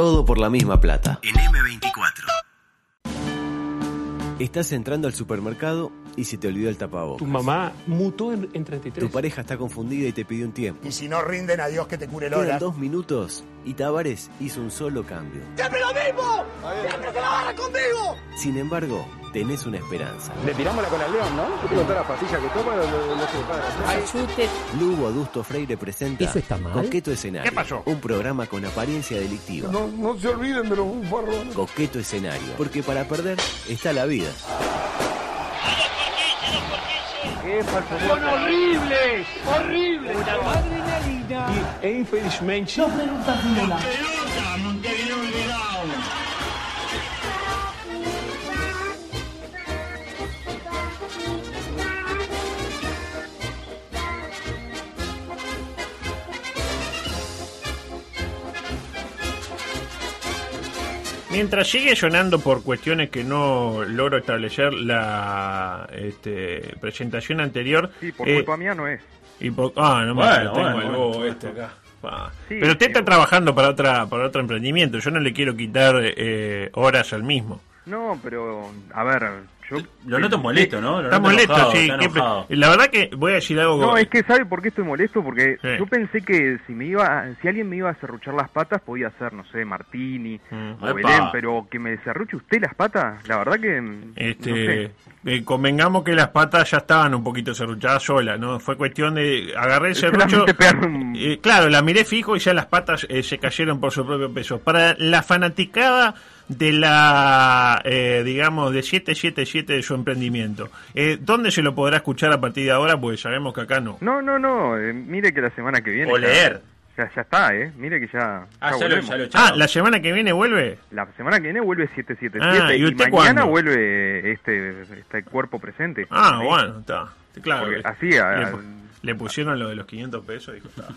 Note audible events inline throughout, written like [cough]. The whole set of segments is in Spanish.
Todo por la misma plata. En M24. Estás entrando al supermercado y se te olvidó el tapabocas. Tu mamá mutó en, en 33. Tu pareja está confundida y te pidió un tiempo. Y si no rinden, a Dios que te cure el hora. dos minutos y Tavares hizo un solo cambio. ¡Siempre lo mismo! ¡Siempre se la barra conmigo! Sin embargo, tenés una esperanza. Le tiramos la cola al león, ¿no? Yo tengo todas las pastillas que toma, se le para. Lugo Adusto Freire presenta ¿Eso está mal? Coqueto Escenario. ¿Qué pasó? Un programa con apariencia delictiva. No, no se olviden de los bufarrones. Coqueto Escenario. Porque para perder está la vida. Son horribles, horribles. Y, e infelizmente. Mientras sigue sonando por cuestiones que no logro establecer la este, presentación anterior. Sí, por eh, culpa mía no es. y por- ah, no me Bueno, tengo bueno, el bobo bueno. este acá. Sí, Pero usted sí, está trabajando para otra para otro emprendimiento. Yo no le quiero quitar eh, horas al mismo. No, pero, a ver, yo... Lo noto molesto, ¿no? Lo Está molesto, enojado, sí. está enojado. La verdad que voy a decir algo. No, es que ¿sabe por qué estoy molesto? Porque Sí. yo pensé que si me iba, si alguien me iba a serruchar las patas, podía ser, no sé, Martini Mm. o. Belén, pero que me serruche usted las patas, la verdad que... mm, Este, no sé. Eh, convengamos que las patas ya estaban un poquito serruchadas solas, ¿no? Fue cuestión de agarré el serrucho. Eh, claro, la miré fijo y ya las patas eh, se cayeron por su propio peso. Para la fanaticada de la, eh, digamos, de 777 de su emprendimiento, eh, ¿dónde se lo podrá escuchar a partir de ahora? Pues sabemos que acá no. No, no, no, mire que la semana que viene... O leer. Ya, ya está, ¿eh? Mire que ya... Ah, ya ya lo, ya lo Ah, la semana que viene vuelve. La semana que viene vuelve 777 Ah, ¿y y, usted mañana cuándo? vuelve este, este cuerpo presente. Ah, bueno, está. Claro. Porque eh, así, a- le, a- pu- le pusieron lo de los 500 pesos, dijo, está.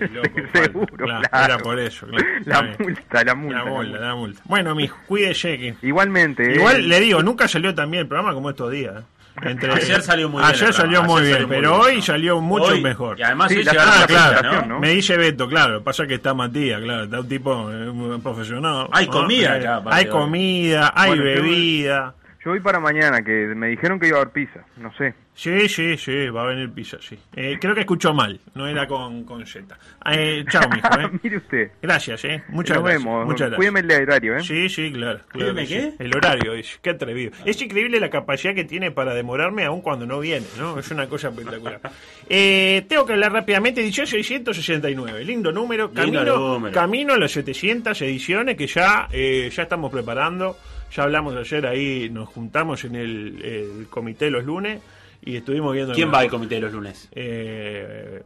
[laughs] Loco, Seguro, claro. Era por eso, claro. [laughs] La multa, la multa. La multa, multa. la multa. Bueno, mijo, cuídese que... Igualmente. Igual eh, le digo, nunca salió tan bien el programa como estos días. Entre- Ayer salió muy bien Ayer salió muy ayer bien, salió muy pero bien, hoy ¿no? salió mucho Hoy- mejor. Y además Sí, hoy Ah, la claro. ¿no? Me dice Beto, claro. Pasa que está Matías, claro. Está un tipo eh, profesional. Hay ¿no? comida Eh, acá, Hay comida, hay Bueno, bebida. Yo voy para mañana, que me dijeron que iba a haber pizza. No sé. Sí, sí, sí, va a venir pizza, sí. Eh, creo que escuchó mal, no era con, con Z. Eh, chao, mijo, [laughs] ¿eh? Mire usted. Gracias, ¿eh? Muchas Nos gracias. vemos. Muchas gracias. Cuídeme el horario, ¿eh? Sí, sí, claro. claro ¿Cuídeme qué? sí. El horario, dice. Qué atrevido. Es increíble la capacidad que tiene para demorarme aún cuando no viene, ¿no? Es una cosa espectacular. [laughs] Eh, tengo que hablar rápidamente. Edición 669. Lindo número. Lindo Camino, número. camino a las 700 ediciones que ya, eh, ya estamos preparando. Ya hablamos ayer ahí, nos juntamos en el, el comité los lunes y estuvimos viendo... ¿Quién va al comité los lunes? Eh,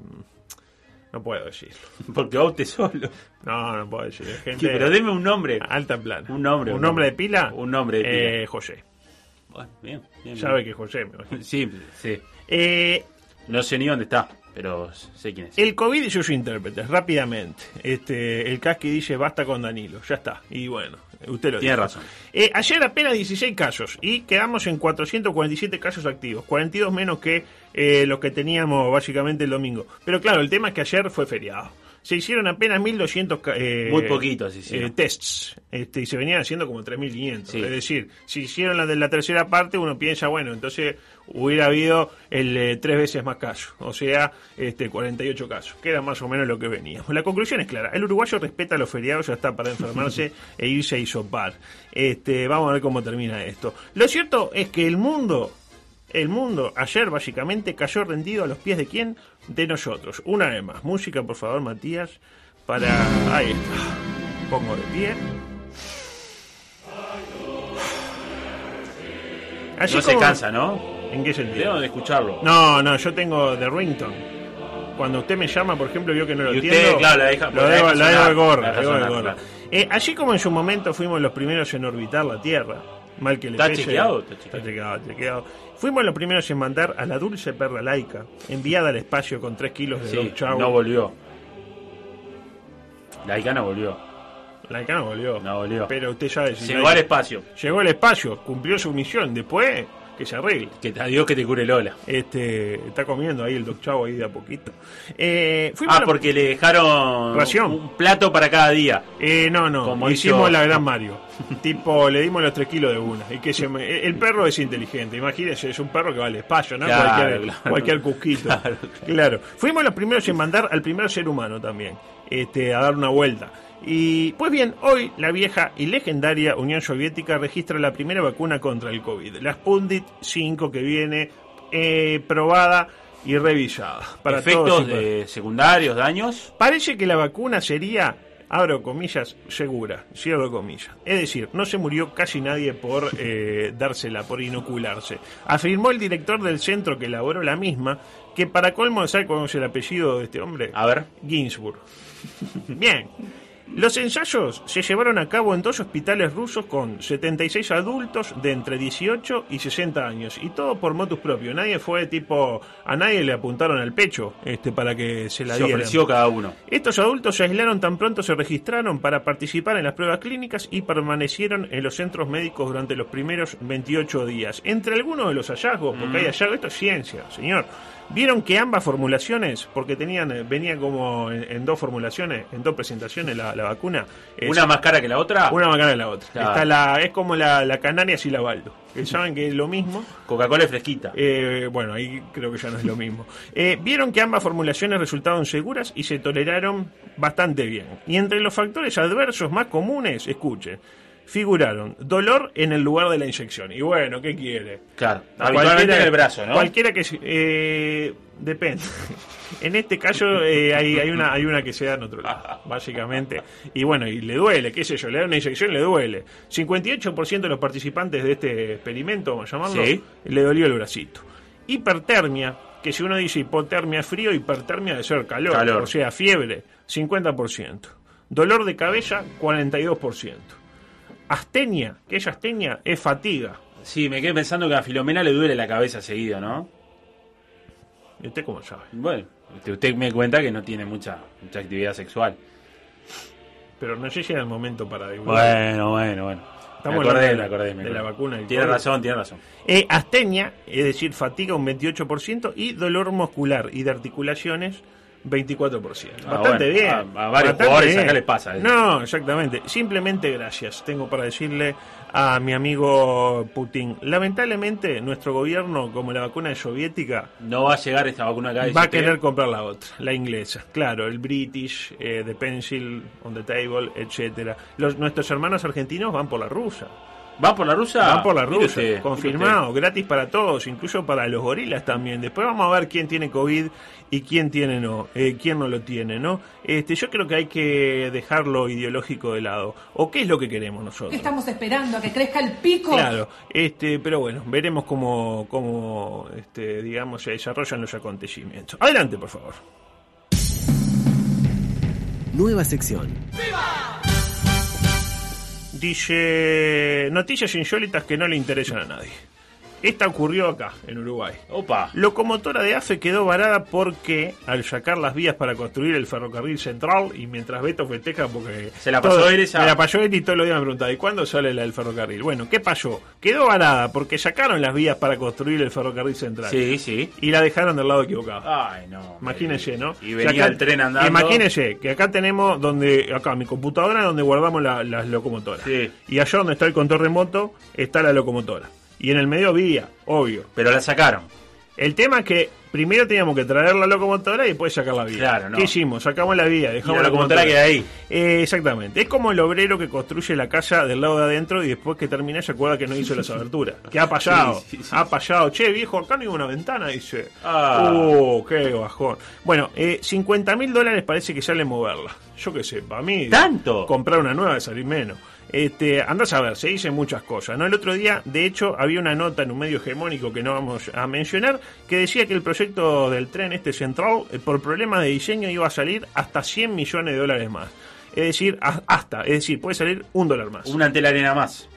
no puedo decirlo. [laughs] Porque va usted solo. No, no puedo decir. Gente ¿Qué? Pero deme un nombre. alta plana. Un nombre, ¿Un un nombre nombre. de pila? Un nombre de pila. Eh, José. Bueno, bien, bien, Sabe bien. que José. me imagino. [laughs] Sí, sí. Eh, No sé ni dónde está, pero sé quién es. el COVID y sus intérpretes, rápidamente. Este, el Casqui dice basta con Danilo, ya está. Y bueno, usted lo Tiene dijo. razón. Eh, ayer apenas 16 casos y quedamos en 447 casos activos, 42 menos que eh, los que teníamos básicamente el domingo. Pero claro, el tema es que ayer fue feriado. Se hicieron apenas 1.200 ca- eh, Muy poquitos eh, tests este, y se venían haciendo como 3.500. Sí. Es decir, si hicieron la de la tercera parte, uno piensa, bueno, entonces hubiera habido el eh, tres veces más casos, o sea, este 48 casos, que era más o menos lo que veníamos. La conclusión es clara, el uruguayo respeta los feriados, ya está para enfermarse [laughs] e irse a isopar. Este, vamos a ver cómo termina esto. Lo cierto es que el mundo el mundo ayer básicamente cayó rendido a los pies de quién? De nosotros. Una vez más. Música, por favor, Matías. Para... Ahí está. Pongo de pie. Así No se como- cansa, ¿no? ¿En qué sentido? De escucharlo. No, no, yo tengo de Rington. Cuando usted me llama, por ejemplo, vio que no lo entiendo. claro, la deja- lo la deja la la gorra. así como en su momento fuimos los primeros en orbitar la Tierra, mal que le ¿Está pese, chequeado? Está Está chequeado. chequeado, chequeado. Fuimos los primeros en mandar a la dulce perra laica, enviada al espacio con 3 kilos de Sí, Dog Chow. no volvió. La Icana volvió. Laica no volvió. No volvió. Pero usted sabe si Llegó al espacio. Llegó al espacio, cumplió su misión. Después que se arregle. Que te Dios que te cure Lola. Este, está comiendo ahí el Doc Chavo ahí de a poquito. Eh, Ah, porque le dejaron Ración. un plato para cada día. Eh, no, no, Como hicimos hizo- la gran [laughs] Mario. tipo, le dimos los 3 kilos de una. Y que se me- el perro es inteligente, imagínense, es un perro que vale espacio, ¿no? Claro, cualquier, claro. cualquier cusquito. [laughs] Claro, Claro. Fuimos los primeros en mandar al primer ser humano también, este, a dar una vuelta. Y pues bien, hoy la vieja y legendaria Unión Soviética registra la primera vacuna contra el COVID, la Sputnik 5 que viene eh, probada y revisada. Para Efectos de secundarios, daños. Parece que la vacuna sería, abro comillas, segura, cierro comillas. Es decir, no se murió casi nadie por eh, dársela, por inocularse. Afirmó el director del centro que elaboró la misma, que para colmo, ¿sabe cómo es el apellido de este hombre? A ver. Ginsburg. Bien. Los ensayos se llevaron a cabo en dos hospitales rusos con 76 adultos de entre 18 y 60 años y todo por motus propio. Nadie fue tipo a nadie le apuntaron al pecho este para que se la Se dieran. ofreció cada uno. Estos adultos se aislaron tan pronto se registraron para participar en las pruebas clínicas y permanecieron en los centros médicos durante los primeros 28 días. Entre algunos de los hallazgos, porque hay hallazgos, esto es ciencia, señor. Vieron que ambas formulaciones, porque tenían, eh, venía como en, en dos formulaciones, en dos presentaciones la, la vacuna. es- Una más cara que la otra. una más cara que la otra. Claro. Está la, es como la, la Canarias y la Baldo, que [laughs] saben que es lo mismo. Coca-Cola es fresquita. Eh, bueno, ahí creo que ya no es lo mismo. Eh, vieron que ambas formulaciones resultaron seguras y se toleraron bastante bien. Y entre los factores adversos más comunes, escuchen, figuraron dolor en el lugar de la inyección. Y bueno, ¿qué quiere? Claro. Habitualmente en el brazo, ¿no? Cualquiera que... Eh, depende. [laughs] En este caso eh, hay, hay, una, hay una que se da en otro lado, [laughs] básicamente. Y bueno, y le duele, qué sé yo, le da una inyección y le duele. 58% de los participantes de este experimento, vamos a llamarlo, Sí. le dolió el bracito. Hipertermia, que si uno dice hipotermia frío, hipertermia de ser calor, Calor. o sea, fiebre, 50%. Dolor de cabeza, 42%. Astenia, que es astenia, es fatiga. Sí, me quedé pensando que a Filomena le duele la cabeza seguido, ¿no? ¿Y usted cómo sabe? Bueno, usted- usted me cuenta que no tiene mucha, mucha actividad sexual. Pero no sé si era el momento para divulgar. Bueno, bueno, bueno. Estamos me acordé, hablando me acordé, me de la acordé. vacuna del Tiene COVID. razón, tiene razón. Eh, astenia, es decir, fatiga un 28% y dolor muscular y de articulaciones 24%. Ah, Bastante bueno, bien. a- a varios Bastante jugadores bien. acá les pasa eso. No, exactamente. Simplemente gracias. Tengo para decirle a mi amigo Putin. Lamentablemente, nuestro gobierno, como la vacuna soviética, No va a llegar esta vacuna acá. va a querer comprar la otra, la inglesa. Claro, el British, eh, The Pencil on the Table, etcétera. Los Nuestros hermanos argentinos van por la rusa. ¿Va por la rusa? Van por la rusa, confirmado, gratis para todos, incluso para los gorilas también. Después vamos a ver quién tiene COVID y quién tiene no, eh, quién no lo tiene, ¿no? Este, yo creo que hay que dejar lo ideológico de lado. ¿O qué es lo que queremos nosotros? Estamos esperando a que crezca el pico. Claro, este, pero bueno, veremos cómo, cómo este, digamos, se desarrollan los acontecimientos. Adelante, por favor. Nueva sección. Noticias insólitas que no le interesan a nadie. Esta ocurrió acá, en Uruguay. Opa. Locomotora de AFE quedó varada porque al sacar las vías para construir el ferrocarril central y mientras Beto festeja porque Se la pasó él esa- me la pasó él y todos los días me preguntaba ¿y cuándo sale la del ferrocarril? Bueno, ¿qué pasó? Quedó varada porque sacaron las vías para construir el ferrocarril central Sí, sí. y la dejaron del lado equivocado. Ay, no. Imagínense, ¿no? Y O venía sea, acá- el tren andando. Imagínense que acá tenemos donde, acá mi computadora donde guardamos la- las locomotoras. Sí. Y allá donde está el control remoto está la locomotora. Y en el medio vía, obvio. Pero la sacaron. El tema es que primero teníamos que traer la locomotora y después sacar la vía. Claro, no. ¿Qué hicimos? Sacamos la vía, Y dejamos la locomotora queda ahí. Eh, exactamente. Es como el obrero que construye la casa del lado de adentro y después que termina se acuerda que no hizo las aberturas. ¿Qué ha [laughs] pasado? Sí, sí, sí. Ha pasado. Che, viejo, acá no hay una ventana, dice. Ah. Uh, qué bajón. Bueno, eh, 50 mil dólares parece que sale moverla. Yo qué sé, para mí. ¿Tanto? Comprar una nueva de salir menos. Este, andás a ver, se dicen muchas cosas, ¿no? El otro día, de hecho, había una nota en un medio hegemónico que no vamos a mencionar, que decía que el proyecto del tren este central, eh, por problemas de diseño, iba a salir hasta 100 millones de dólares más. Es decir, hasta, es decir, puede salir un dólar más. Una ante la arena más.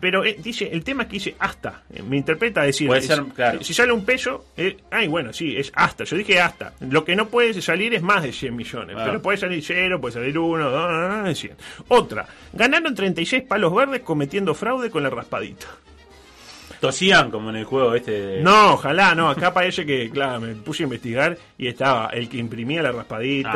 Pero eh, dice, el tema es que dice hasta. Eh, Me interpreta decir. Puede es- ser, claro. Si sale un peso, eh, ay, bueno, sí, es hasta. Yo dije hasta. Lo que no puede salir es más de 100 millones. Ah. Pero puede salir 0, puede salir 1, 2, 100. Otra. Ganaron 36 palos verdes cometiendo fraude con la raspadita. Tosían como en el juego este de... No, ojalá, no. Acá parece que, claro, me puse a investigar y estaba el que imprimía la raspadita.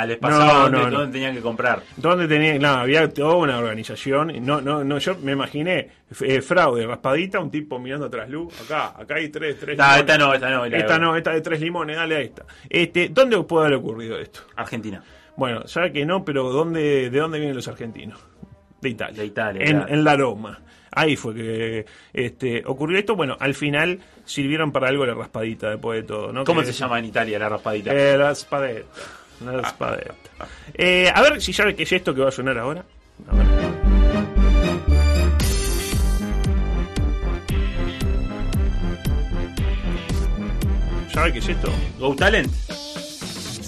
Ah, les pasaba No, dónde, no, no. dónde tenían que comprar. Donde tenía, no, había toda una organización. No, no, no, yo me imaginé eh, fraude, raspadita, un tipo mirando atrás luz. Acá, acá hay tres, tres. Limones. esta no, esta no. Esta no, esta de tres limones, dale a esta. Este, ¿dónde puede haber ocurrido esto? Argentina. Bueno, sabe que no, pero ¿dónde, ¿de dónde vienen los argentinos? De Italia. De Italia, En, claro. en la Roma. Ahí fue que este, ocurrió esto. Bueno, al final sirvieron para algo la raspadita después de todo. ¿no? ¿Cómo Que se llama en Italia la raspadita? Eh, la raspadeta. La raspadeta. Eh, a ver si sabe qué es esto que va a sonar ahora. A ver. ¿Sabe qué es esto? Go Talent.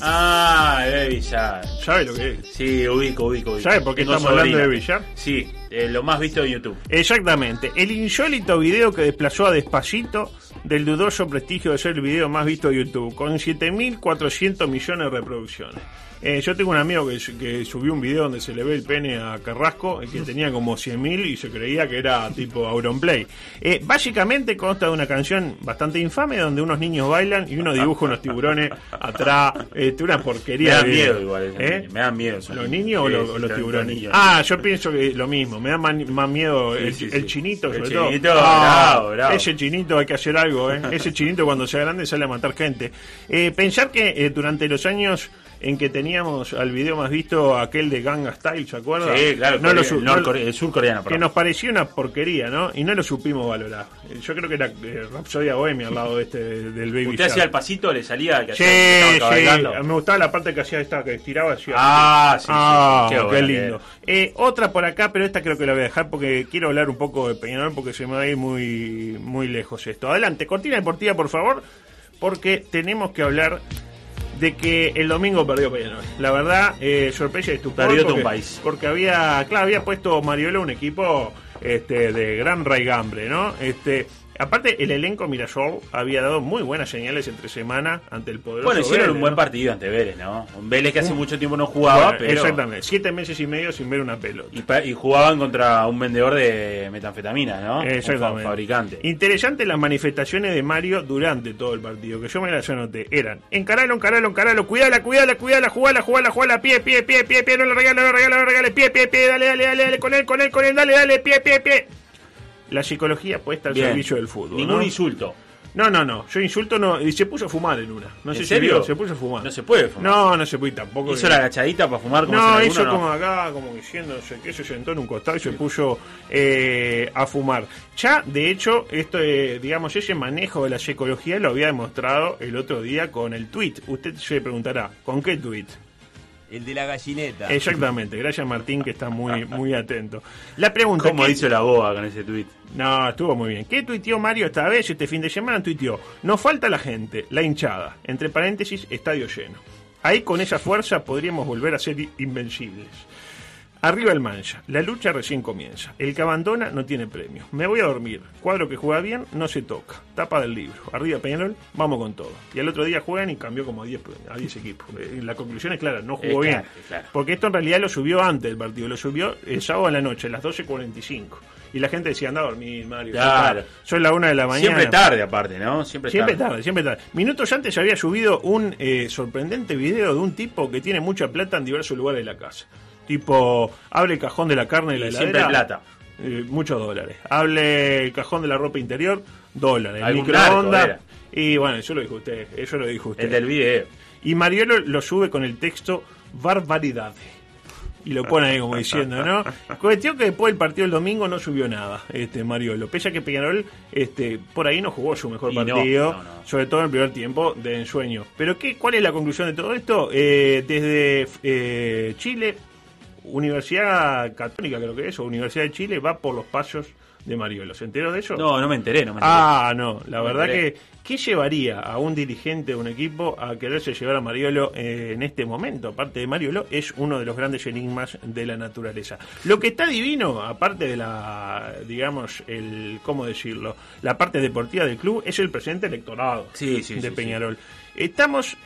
Ah, de billar. ¿Sabe lo que es? Sí, ubico, ubico, ubico. ¿Sabe por qué Tengo estamos hablando de billar? Sí, eh, lo más visto de YouTube. Exactamente. El insólito video que desplazó a Despacito del dudoso prestigio de ser el video más visto de YouTube, con 7.400 millones de reproducciones. Eh, yo tengo un amigo que, su- que subió un video donde se le ve el pene a Carrasco, eh, que tenía como 100.000 y se creía que era tipo Auronplay. Eh, básicamente consta de una canción bastante infame donde unos niños bailan y uno dibuja unos tiburones atrás. Este, una Me porquería. dan de- miedo igual. ¿Eh? Me dan miedo. ¿Los niños o los, o los tiburones? niños. Ah, yo pienso que lo mismo. Me da más miedo el, Sí, sí, el chinito, sobre todo. chinito, Ah, bravo, bravo. Ese chinito hay que hacer algo, ¿eh? [laughs] Ese chinito cuando sea grande sale a matar gente. Eh, pensar que eh, durante los años en que teníamos al video más visto aquel de Ganga Style, ¿se acuerda? Sí, claro, No Corea- el, no- el surcoreano, que nos pareció una porquería, ¿no? Y no lo supimos valorar. Yo creo que era eh, Rapsodia Bohemia al lado de este del Baby Usted hacía el pasito, le salía que Sí, hacía- sí, me gustaba la parte que hacía esta, que estiraba así. Ah, sí, sí, Ah, sí, qué, lindo. Eh, otra por acá, pero esta creo que la voy a dejar porque quiero hablar un poco de Peñarol porque se me va a ir muy, muy lejos esto. Adelante, cortina deportiva, por favor, porque tenemos que hablar de que el domingo perdió Peñarol. La verdad, eh, sorpresa y estupor. Perdió porque, Tombais. porque había, claro, había puesto Mariolo un equipo este, de gran raigambre, ¿no? Este, aparte, el elenco Mirasol había dado muy buenas señales entre semana ante el poderoso Bueno, hicieron Vélez, un buen ¿no? partido ante Vélez, ¿no? Un Vélez que hace mucho tiempo no jugaba, Bueno, pero... Exactamente, siete meses y medio sin ver una pelota. Y, y jugaban contra un vendedor de metanfetamina, ¿no? Un Exactamente. fa- fabricante. Interesante las manifestaciones de Mario durante todo el partido, que yo me las anoté. Eran, encaralo, encaralo, encaralo, cuidala, cuidala, cuidala, jugala, jugala, jugala, pie, pie, pie, pie, pie, no le regales, no le regales, no le regales, pie, pie, pie, dale, dale, dale, dale, con él, con él, con él, dale, dale, pie, pie, pie. La psicología puesta al Bien. servicio del fútbol. Ningún ¿no? insulto. No, no, no, yo insulto no, y se puso a fumar en una. No ¿En sé si serio? vio, se puso a fumar. No se puede fumar. No, no se puede tampoco. ¿Hizo la agachadita para fumar como No, hizo como acá, como diciendo, no sé qué, se sentó en un costado y se puso eh, a fumar. Ya, de hecho, esto, eh, digamos, ese manejo de la psicología lo había demostrado el otro día con el tweet. Usted se preguntará, ¿con qué tweet? El de la gallineta. Exactamente, gracias Martín que está muy, [laughs] muy atento. La pregunta ¿Cómo ¿qué- hizo la boa con ese tweet? no, estuvo muy bien. ¿Qué tuiteó Mario esta vez? Este fin de semana tuiteó. Nos falta la gente, la hinchada. Entre paréntesis, estadio lleno. Ahí con esa fuerza podríamos volver a ser invencibles. Arriba el mancha. La lucha recién comienza. El que abandona no tiene premio. Me voy a dormir. Cuadro que juega bien no se toca. Tapa del libro. Arriba Peñarol, vamos con todo. Y al otro día juegan y cambió como a 10, a 10 equipos. Eh, La conclusión es clara, no jugó bien. claro. Porque esto en realidad lo subió antes del partido. Lo subió el sábado a la noche, a las 12.45. Y la gente decía, anda a dormir, Mario. Claro. Son la una de la mañana. Siempre tarde, aparte, ¿no? Siempre, Siempre tarde. tarde, siempre tarde. Minutos antes había subido un eh, sorprendente video de un tipo que tiene mucha plata en diversos lugares de la casa. Tipo, abre el cajón de la carne de la Y heladera. siempre plata. eh, muchos dólares. Hable el cajón de la ropa interior, dólares. El microondas. Y bueno, eso lo dijo usted. Eso lo dijo usted. El del video. Y Mariolo lo sube con el texto barbaridad. Y lo pone ahí como diciendo, ¿no? [laughs] Cuestión que después del partido del domingo no subió nada, este Mariolo. Pese a que Peñarol este, por ahí no jugó su mejor Y no, partido, no, no. sobre todo en el primer tiempo de ensueño. Pero ¿qué, ¿cuál es la conclusión de todo esto? Eh, desde eh, Chile, Universidad Católica creo que es, o Universidad de Chile, va por los pasos de Mariolo. ¿Se enteró de eso? No, no me enteré, no me enteré. Ah, no, la No verdad que, ¿qué llevaría a un dirigente de un equipo a quererse llevar a Mariolo eh, en este momento? Aparte de Mariolo, es uno de los grandes enigmas de la naturaleza. Lo que está divino, aparte de la, digamos, el, ¿cómo decirlo? La parte deportiva del club, es el presidente electorado Sí, sí, de sí, Peñarol. Estamos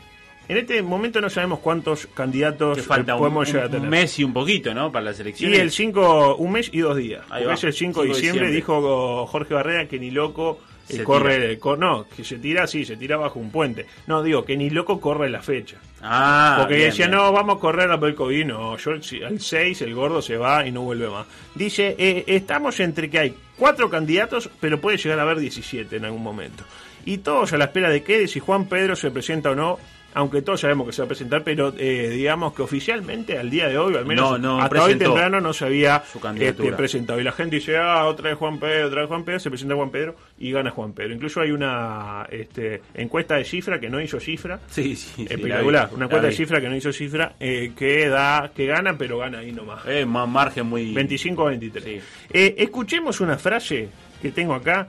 En este momento no sabemos cuántos candidatos Que falta eh, un, podemos llegar a un tener. mes y un poquito, ¿no? Para las Y elecciones. el 5, un mes y dos días. Ahí Porque va, es el 5 de 5 de diciembre, diciembre. dijo Jorge Barrera que ni loco eh, Se corre, cor- no, que se tira, sí, se tira bajo un puente. No, digo, que ni loco corre la fecha. Ah, Porque bien, decía, bien. no, vamos a correr a Pelcoví. No, yo el al 6 el gordo se va y no vuelve más. Dice, eh, estamos entre que hay cuatro candidatos, pero puede llegar a haber 17 en algún momento. Y todos a la espera de que, de si Juan Pedro se presenta o no. Aunque todos sabemos que se va a presentar, pero eh, digamos que oficialmente al día de hoy, al menos No, no hasta hoy temprano, no se había este, presentado. Y la gente dice, ah, otra vez Juan Pedro, otra vez Juan Pedro, se presenta Juan Pedro y gana Juan Pedro. Incluso hay una este, encuesta de cifra que no hizo cifra, Sí, sí. sí, espectacular, la vi, una encuesta de cifra que no hizo cifra, eh, que da que gana, pero gana ahí nomás. Eh, más margen muy. 25 a 23. Sí. Eh, escuchemos una frase que tengo acá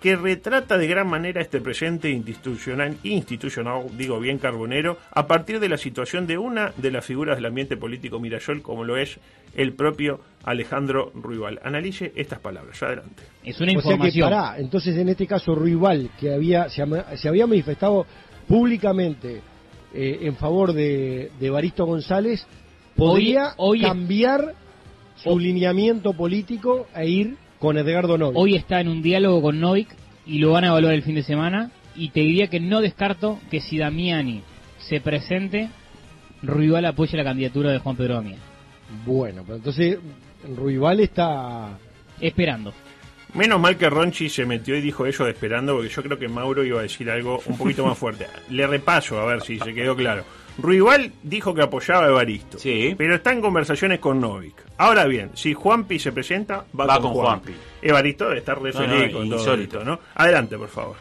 que retrata de gran manera este presente institucional, institucional, digo bien carbonero, a partir de la situación de una de las figuras del ambiente político Mirayol, como lo es el propio Alejandro Ruibal. Analice estas palabras. Adelante. Es una O sea que información. pará, entonces en este caso Ruibal, que había se, había manifestado públicamente eh, en favor de, de Baristo González, podría Hoy- hoy- cambiar su lineamiento político e ir con Edgardo Novi. Hoy está en un diálogo con Novik y lo van a evaluar el fin de semana. Y te diría que no descarto que si Damiani se presente, Ruibal apoye la candidatura de Juan Pedro Damián. Bueno, pero entonces Ruibal está... Esperando. Menos mal que Ronchi se metió y dijo eso de esperando, porque yo creo que Mauro iba a decir algo un poquito más fuerte. Le repaso, a ver si se quedó claro. Ruibal dijo que apoyaba a Evaristo, Sí. pero está en conversaciones con Novik. Ahora bien, si Juanpi se presenta, va, Va con, con Juanpi. Juanpi. Evaristo debe estar re No, feliz no, con todo esto, ¿no? Adelante, por favor.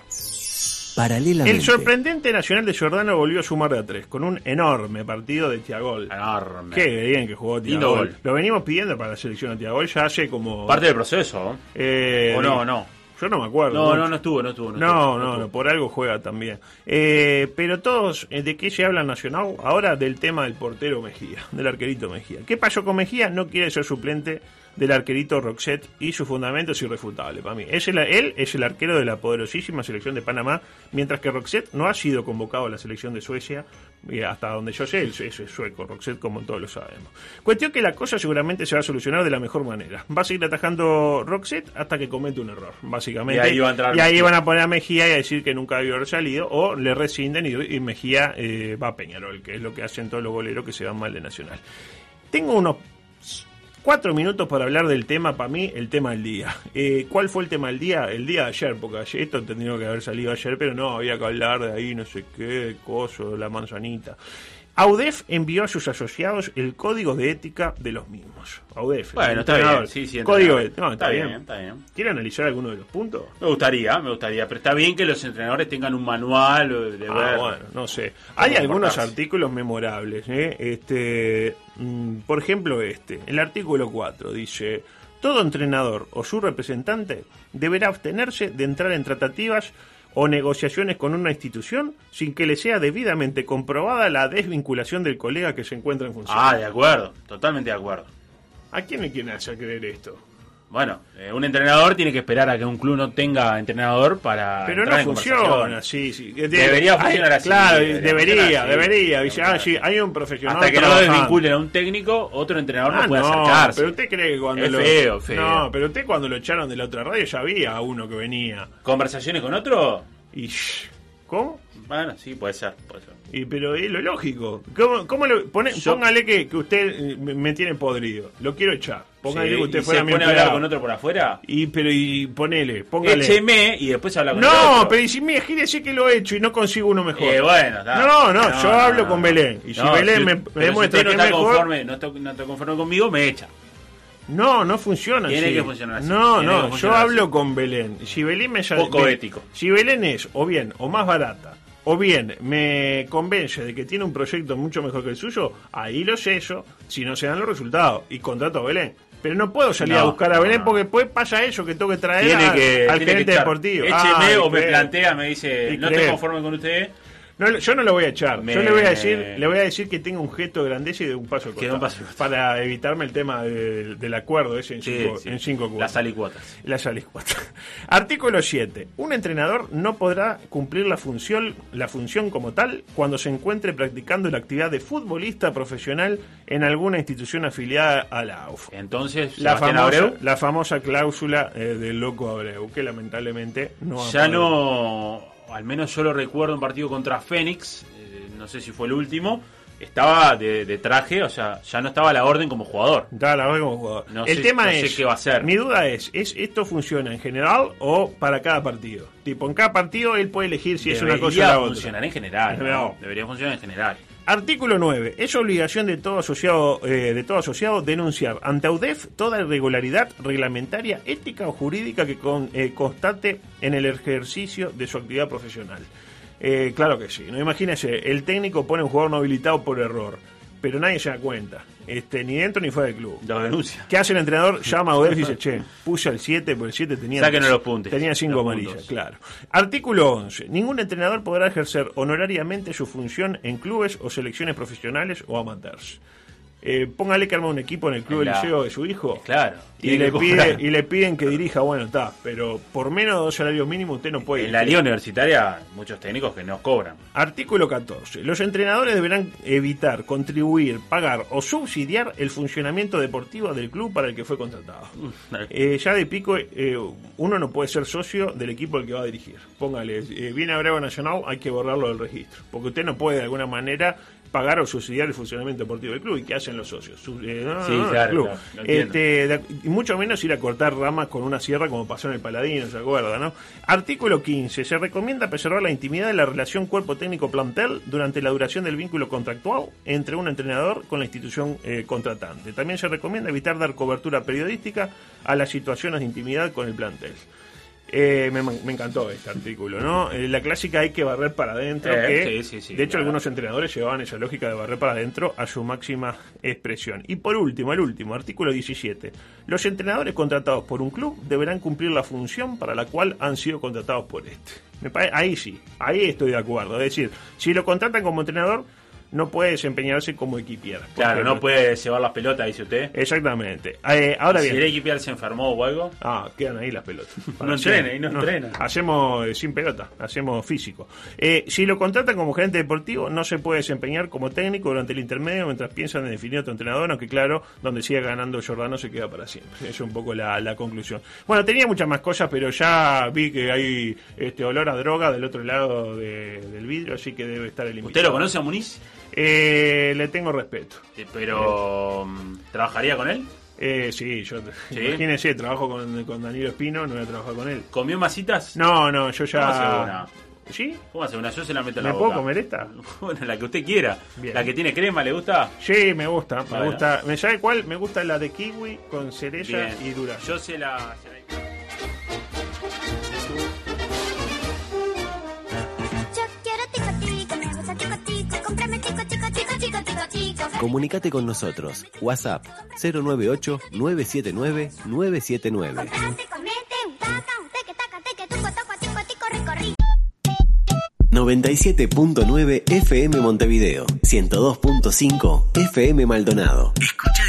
Paralelamente. El sorprendente Nacional de Giordano volvió a sumar de a tres, con un enorme partido de Tiagol. Enorme. Qué bien que jugó Tiagol. gol. Lo venimos pidiendo para la selección de Tiagol ya hace como... Parte del proceso. Eh, ¿O no, no? Yo no me acuerdo. No, no, no estuvo, no estuvo. No, estuvo, no, no, estuvo. por algo juega también. Eh, pero todos, eh, ¿de qué se habla Nacional? Ahora del tema del portero Mejía, del arquerito Mejía. ¿Qué pasó con Mejía? No quiere ser suplente del arquerito Roxette y su fundamento es irrefutable para mí. Es el- él es el arquero de la poderosísima selección de Panamá, mientras que Roxette no ha sido convocado a la selección de Suecia, y hasta donde yo sé, él es es sueco, Roxette como todos lo sabemos. Cuestión que la cosa seguramente se va a solucionar de la mejor manera. Va a seguir atajando Roxette hasta que comete un error, básicamente. Y ahí va a Y ahí van a poner a Mejía y a decir que nunca debió haber salido, o le rescinden y, y Mejía eh, va a Peñarol, que es lo que hacen todos los goleros que se van mal de Nacional. Tengo unos cuatro minutos para hablar del tema, para mí, el tema del día. Eh, ¿Cuál fue el tema del día? El día de ayer, porque ayer, esto tendría que haber salido ayer, pero no, había que hablar de ahí, no sé qué, coso, la manzanita. AUDEF envió a sus asociados el código de ética de los mismos. AUDEF. Bueno, está bien. Sí, sí, Código de no, está, bien. bien. ¿Quiere analizar alguno de los puntos? Me gustaría, me gustaría. Pero está bien que los entrenadores tengan un manual de Ah, ver. bueno, no sé. Hay algunos artículos memorables. ¿eh? Este, mm, por ejemplo, este. El artículo 4 dice: Todo entrenador o su representante deberá abstenerse de entrar en tratativas o negociaciones con una institución sin que le sea debidamente comprobada la desvinculación del colega que se encuentra en función. Ah, de acuerdo. Totalmente de acuerdo. ¿A quién le quieren hacer creer esto? Bueno, eh, un entrenador tiene que esperar a que un club no tenga entrenador para. Pero no en funciona así. sí. Debería Hay- funcionar así, Claro, debería debería, así. debería. Dice, ah, sí, hay un profesional. Hasta que no desvinculen a un técnico, otro entrenador Ah, no puede no, acercarse. pero usted cree que cuando Es lo... feo, feo. No, pero usted cuando lo echaron de la otra radio ya había uno que venía. ¿Conversaciones con otro? Y ¿Cómo? Bueno, sí, puede ser. Puede ser. Y pero es lo lógico. ¿Cómo, cómo lo pone, Yo- póngale que, que usted eh, me tiene podrido. Lo quiero echar. Póngale Sí, que usted ¿y fuera se mi pone a hablar con otro por afuera? Y pero y ponele, póngale. Écheme y después habla con No, otro. pero y si me imagínese que lo he hecho y no consigo uno mejor. Eh, bueno, está. No, no, yo hablo no, con no. Belén. Y si No, Belén me, me pero si demuestra usted no que es está mejor. conforme, no está, no está conforme conmigo, me echa. No, no funciona Tiene así. que funcionar así. No, Tiene no, yo hablo así. con Belén. Si Belén me Poco me- ético. Si Belén es o bien o más barata o bien me convence de que tiene un proyecto mucho mejor que el suyo, ahí lo sello si no se dan los resultados y contrato a Belén. Pero no puedo salir No, a buscar a Belén no. porque después pasa eso que tengo que traer Tiene al, que, al tiene gerente que deportivo. Écheme Ay, o me plantea, me dice, no estoy conforme con usted. No, yo no lo voy a echar. Me- Yo le voy a decir, le voy a decir que tenga un gesto de grandeza y de un paso Que un paso para evitarme el tema de- del acuerdo ese en Sí, cinco, sí. en cinco cuotas. Las alicuotas. Las alicuotas. [laughs] Artículo 7. Un entrenador no podrá cumplir la función, la función como tal cuando se encuentre practicando la actividad de futbolista profesional en alguna institución afiliada a la AUF. Entonces, La famosa, Abreu la famosa cláusula eh, del loco Abreu, que lamentablemente no ha ya podido. no, al menos yo lo recuerdo un partido contra Fénix, eh, no sé si fue el último, estaba de, de traje, o sea, ya no estaba a la orden como jugador. Da la verdad como jugador. No el sé- tema no sé es, qué va a hacer. mi duda es, ¿es esto funciona en general o para cada partido? Tipo, en cada partido él puede elegir si es una cosa o Debería la otra. funcionar en general, debería funcionar en general. Artículo 9. Es obligación de todo asociado eh, de todo asociado denunciar ante AUDEF toda irregularidad reglamentaria, ética o jurídica que con- eh, constate en el ejercicio de su actividad profesional. Eh, claro que sí. No imagínese, el técnico pone un jugador no habilitado por error, pero nadie se da cuenta, este, ni dentro ni fuera del club. Lo denuncia. ¿Qué hace el entrenador? Llama a Odef y dice, [laughs] che, puse al 7, porque el 7 tenía, Sáquenos los puntos, tenía 5 los amarillas, puntos. claro. Artículo 11. Ningún entrenador podrá ejercer honorariamente su función en clubes o selecciones profesionales o amateurs. Eh, póngale que arma un equipo en el club del liceo de su hijo Claro. y le, pide, y le piden que dirija, bueno, está, pero por menos de dos salarios mínimos usted no puede En la liga universitaria, muchos técnicos que no cobran. Artículo 14. Los entrenadores deberán evitar, contribuir, pagar o subsidiar el funcionamiento deportivo del club para el que fue contratado. [laughs] Eh, ya de pico, eh, uno no puede ser socio del equipo al que va a dirigir. Póngale, viene a Bravo Nacional, hay que borrarlo del registro. Porque usted no puede de alguna manera pagar o subsidiar el funcionamiento deportivo del club. ¿Y qué hacen los socios? Su- eh, no, Sí, no, claro, club. claro. Este, de- y mucho menos ir a cortar ramas con una sierra como pasó en el Paladino, ¿se acuerda? ¿no? Artículo 15. Se recomienda preservar la intimidad de la relación cuerpo técnico-plantel durante la duración del vínculo contractual entre un entrenador con la institución eh, contratante. También se recomienda evitar dar cobertura periodística a las situaciones de intimidad con el plantel. Eh, me, me encantó este artículo, ¿no? Eh, la clásica hay que barrer para adentro. Eh, que, sí, sí, sí, de hecho, claro. algunos entrenadores llevaban esa lógica de barrer para adentro a su máxima expresión. Y por último, el último, artículo 17. Los entrenadores contratados por un club deberán cumplir la función para la cual han sido contratados por este. Me pare- ahí sí, ahí estoy de acuerdo. Es decir, si lo contratan como entrenador, no puede desempeñarse como equipier. Claro, no puede llevar las pelotas, dice usted. Exactamente. Eh, ahora si bien. el equipier se enfermó o algo, Ah, quedan ahí las pelotas. [laughs] No entrena, y no entrena. Hacemos eh, sin pelota, hacemos físico. Eh, si lo contratan como gerente deportivo, no se puede desempeñar como técnico durante el intermedio mientras piensan en definir otro entrenador, aunque claro, donde siga ganando Jordano se queda para siempre. Esa es un poco la, la conclusión. Bueno, tenía muchas más cosas, pero ya vi que hay este olor a droga del otro lado de- del vidrio, así que debe estar el invitado. ¿usted lo conoce a Muniz? Eh, le tengo respeto. Eh, Pero, mm, ¿trabajaría con él? Eh, sí, yo ¿Sí? imagínese, trabajo con, con Danilo Espino, no voy a trabajar con él. ¿Comió masitas? No, no, yo ¿Cómo hace ya. una? ¿Sí? ¿Cómo hace una? Yo se la meto en ¿Me la puedo boca. comer esta? [laughs] Bueno, la que usted quiera. Bien. La que tiene crema, ¿le gusta? Sí, me gusta, me Bueno. gusta. ¿Me sabe cuál? Me gusta la de kiwi con cereza Bien. y durazno. Yo se la... se la- Comunicate con nosotros. WhatsApp 098-979-979. Comprate, comete, un taca, un teque, taca, teque, tuco, toco, tico, tico, rico, rico. 97.9 FM Montevideo. 102.5 FM Maldonado. Escucha